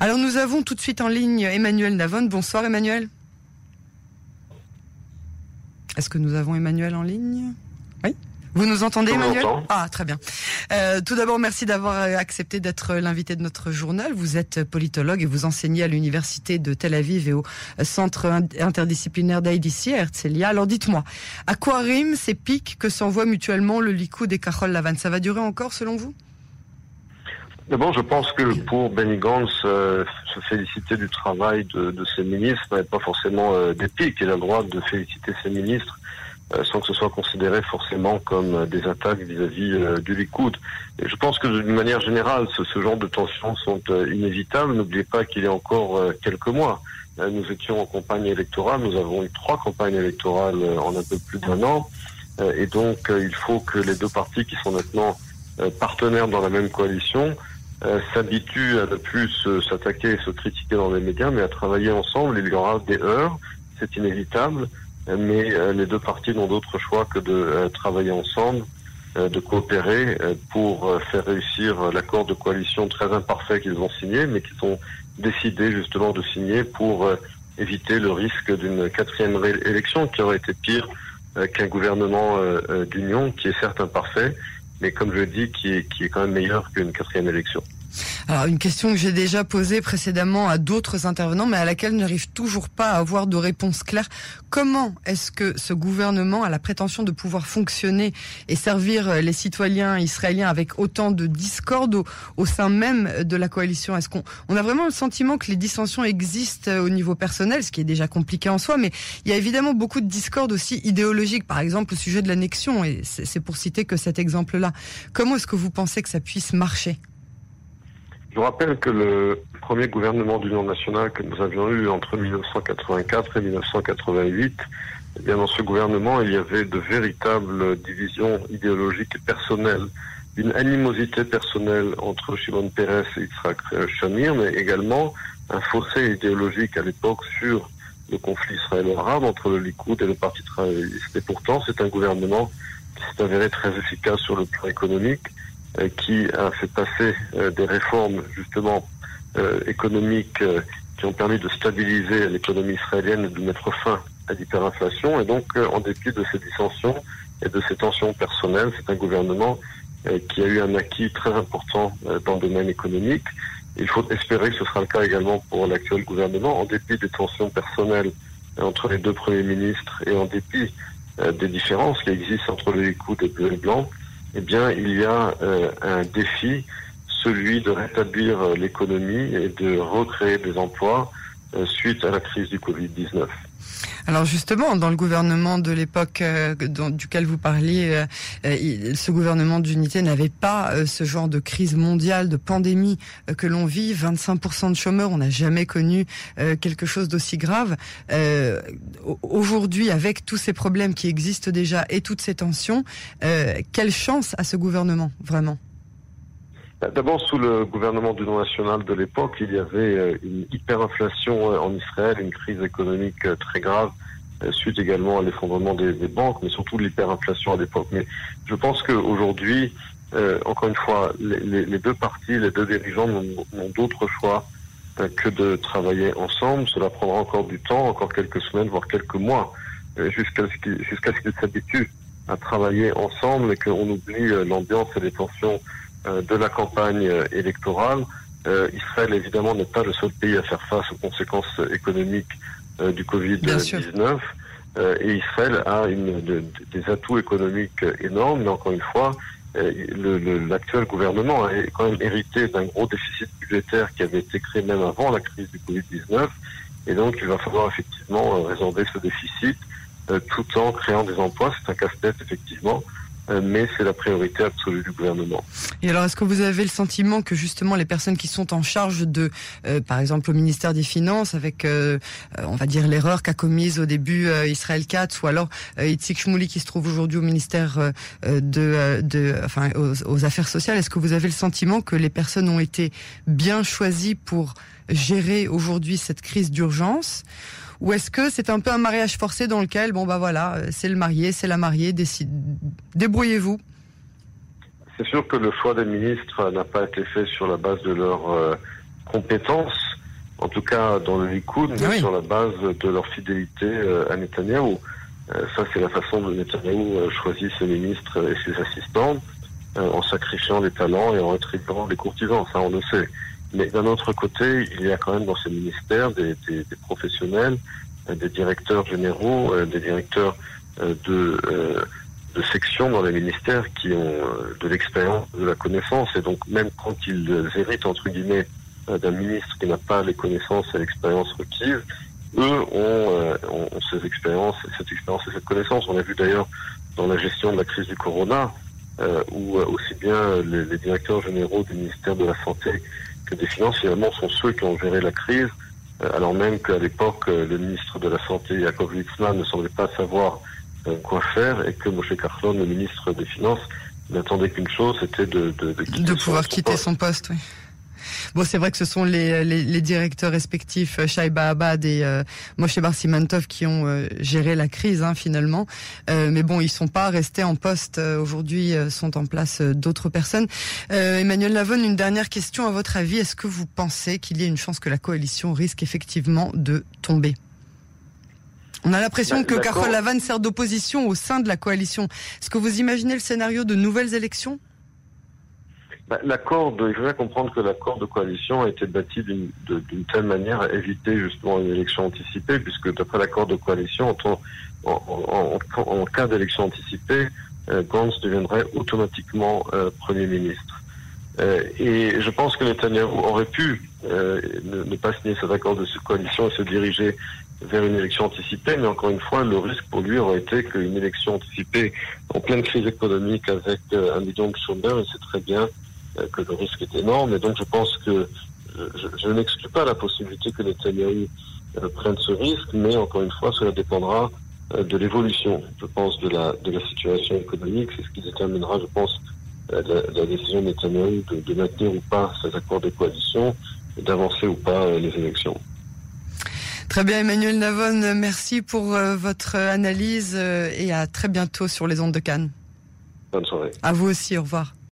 Alors nous avons tout de suite en ligne Emmanuel Navon. Bonsoir Emmanuel. Est-ce que nous avons Emmanuel en ligne? Oui. Vous nous entendez, Emmanuel? Ah, très bien. Euh, tout d'abord, merci d'avoir euh, accepté d'être l'invité de notre journal. Vous êtes politologue et vous enseignez à l'université de Tel Aviv et au centre interdisciplinaire d'IDC à Herzliya. Alors, dites-moi, à quoi riment ces pics que s'envoient mutuellement le Likoud et Carole Lavan Ça va durer encore, selon vous? D'abord, je pense que pour Benny Gantz, euh, se féliciter du travail de, de ses ministres n'est pas forcément euh, pics. Il a le droit de féliciter ses ministres euh, sans que ce soit considéré forcément comme euh, des attaques vis-à-vis euh, du Likoud. Et je pense que d'une manière générale, ce, ce, genre de tensions sont inévitables. N'oubliez pas qu'il y a encore quelques mois, nous étions en campagne électorale, nous avons eu trois campagnes électorales en un peu plus d'un an, et donc il faut que les deux partis qui sont maintenant partenaires dans la même coalition s'habituent à ne plus s'attaquer et se critiquer dans les médias, mais à travailler ensemble. Il y aura des heures, c'est inévitable mais euh, les deux parties n'ont d'autre choix que de euh, travailler ensemble, euh, de coopérer pour faire réussir l'accord de coalition très imparfait qu'ils ont signé, mais qu'ils ont décidé justement de signer pour éviter le risque d'une quatrième élection qui aurait été pire qu'un gouvernement d'union qui est certes imparfait, mais comme je dit, qui est, qui est quand même meilleur qu'une quatrième élection. Alors une question que j'ai déjà posée précédemment à d'autres intervenants, mais à laquelle n'arrive toujours pas à avoir de réponse claire. Comment est-ce que ce gouvernement a la prétention de pouvoir fonctionner et servir les citoyens israéliens avec autant de discorde au, sein même de la coalition? Est-ce qu'on on a vraiment le sentiment que les dissensions existent au niveau personnel, ce qui est déjà compliqué en soi, mais il y a évidemment beaucoup de discorde aussi idéologique, par exemple au sujet de l'annexion, et c'est pour citer que cet exemple-là. Comment est-ce que vous pensez que ça puisse marcher? Je rappelle que le premier gouvernement d'union nationale que nous avions eu entre 1984 et 1988, eh bien dans ce gouvernement, il y avait de véritables divisions idéologiques et personnelles, une animosité personnelle entre Shimon Peres et Yitzhak Shamir, mais également un fossé idéologique à l'époque sur le conflit israélo-arabe entre le Likoud et le Parti travailliste. Et pourtant, c'est un gouvernement qui s'est avéré très efficace sur le plan économique, qui a fait passer euh, des réformes justement euh, économiques qui ont permis de stabiliser l'économie israélienne et de mettre fin à l'hyperinflation. Et donc, en dépit de ces dissensions et de ces tensions personnelles, c'est un gouvernement qui a eu un acquis très important dans le domaine économique. Il faut espérer que ce sera le cas également pour l'actuel gouvernement, en dépit des tensions personnelles entre les deux premiers ministres et en dépit des différences qui existent entre les Likoud et le Blanc eh bien, il y a euh, un défi, celui de rétablir euh, l'économie et de recréer des emplois euh, suite à la crise du Covid-19. Alors justement, dans le gouvernement de l'époque duquel vous parliez, ce gouvernement d'unité n'avait pas ce genre de crise mondiale, de pandémie que l'on vit. 25% de chômeurs, on n'a jamais connu quelque chose d'aussi grave. Aujourd'hui, avec tous ces problèmes qui existent déjà et toutes ces tensions, quelle chance à ce gouvernement, vraiment? D'abord, sous le gouvernement d'union nationale de l'époque, il y avait euh, une hyperinflation euh, en Israël, une crise économique euh, très grave, suite également à l'effondrement des, banques, mais surtout l'hyperinflation à l'époque. Mais je pense qu'aujourd'hui, encore une fois, les, deux partis, les deux dirigeants n'ont d'autre choix que de travailler ensemble. Cela prendra encore du temps, encore quelques semaines, voire quelques mois, jusqu'à ce qu'ils s'habituent à travailler ensemble et qu'on oublie l'ambiance et les tensions euh, de la campagne euh, électorale. Euh, Israël, évidemment, n'est pas le seul pays à faire face aux conséquences économiques du Covid-19. et Israël a une, des atouts économiques énormes, mais encore une fois, l'actuel gouvernement a quand même hérité d'un gros déficit budgétaire qui avait été créé même avant la crise du Covid-19. Et donc, il va falloir effectivement résorber ce déficit tout en créant des emplois. C'est un casse-tête, effectivement. Euh, mais c'est la priorité absolue du gouvernement. Et alors, est-ce que vous avez le sentiment que justement les personnes qui sont en charge de, euh, par exemple, au ministère des Finances, avec, euh, on va dire, l'erreur qu'a commise au début Israël Katz, ou alors Itzik Shmouli qui se trouve aujourd'hui au ministère de, de, enfin, aux, aux affaires sociales, est-ce que vous avez le sentiment que les personnes ont été bien choisies pour gérer aujourd'hui cette crise d'urgence? Ou est-ce que c'est un peu un mariage forcé dans lequel, bon bah voilà, euh, c'est le marié, c'est la mariée, décide, débrouillez-vous C'est sûr que le choix des ministres n'a pas été fait sur la base de leurs euh, compétences, en tout cas dans le Likoud, mais sur la base de leur fidélité à Netanyahou. ça, c'est la façon dont Netanyahou choisit ses ministres et ses assistants, en sacrifiant les talents et en rétribuant les courtisans, ça on le sait. Mais d'un autre côté, il y a quand même dans ces ministères des, des, des professionnels, des directeurs généraux, des directeurs de de sections dans les ministères qui ont euh, de l'expérience, de la connaissance, et donc même quand ils héritent entre guillemets euh, d'un ministre qui n'a pas les connaissances et l'expérience requises, eux euh, ont, ont, ces expériences, cette expérience et cette connaissance. On a vu d'ailleurs dans la gestion de la crise du corona, euh, où aussi bien les, directeurs généraux du ministère de la Santé que des Finances, finalement, sont ceux qui ont géré la crise, alors même qu'à l'époque, le ministre de la Santé, Jacob Litzman, ne semblait pas savoir euh, quoi faire et que Moshe Carlon, le ministre des Finances, n'attendait qu'une chose, c'était de, de, de, de pouvoir quitter son poste. Oui. Bon, c'est vrai que ce sont les, les, les directeurs respectifs, euh, Shaiba Abad et euh, Moshe Barsimantov, qui ont euh, géré la crise hein, finalement. Euh, mais bon, ils sont pas restés en poste. Aujourd'hui, sont en place d'autres personnes. Emmanuel Lavonne, une dernière question à votre avis. Est-ce que vous pensez qu'il y a une chance que la coalition risque effectivement de tomber? On a l'impression que Carole Lavanne sert d'opposition au sein de la coalition. Est-ce que vous imaginez le scénario de nouvelles élections? Bah, L'accord, il faut bien comprendre que l'accord de coalition a été bâti d'une telle manière à éviter justement une élection anticipée, puisque d'après l'accord de coalition, en, cas d'élection anticipée, euh, Gantz deviendrait automatiquement euh, Premier ministre. Euh, et je pense que Netanyahu aurait pu euh, ne, ne, pas signer cet accord de coalition et se diriger vers une élection anticipée, mais encore une fois, le risque pour lui aurait été qu'une élection anticipée en pleine crise économique avec euh, un million de chômeurs, et c'est très bien euh, que le risque est énorme, et donc je pense que euh, je, n'exclus pas la possibilité que Netanyahu prenne ce risque, mais encore une fois, cela dépendra de l'évolution, je pense, de la, de la situation économique, c'est ce qui déterminera, je pense, la, décision de Netanyahu de, de maintenir ou pas ces accords de coalition, d'avancer ou pas les élections. Très bien, Emmanuel Navon, merci pour euh, votre analyse euh, et à très bientôt sur les ondes de Cannes. Bonne soirée. À vous aussi, au revoir.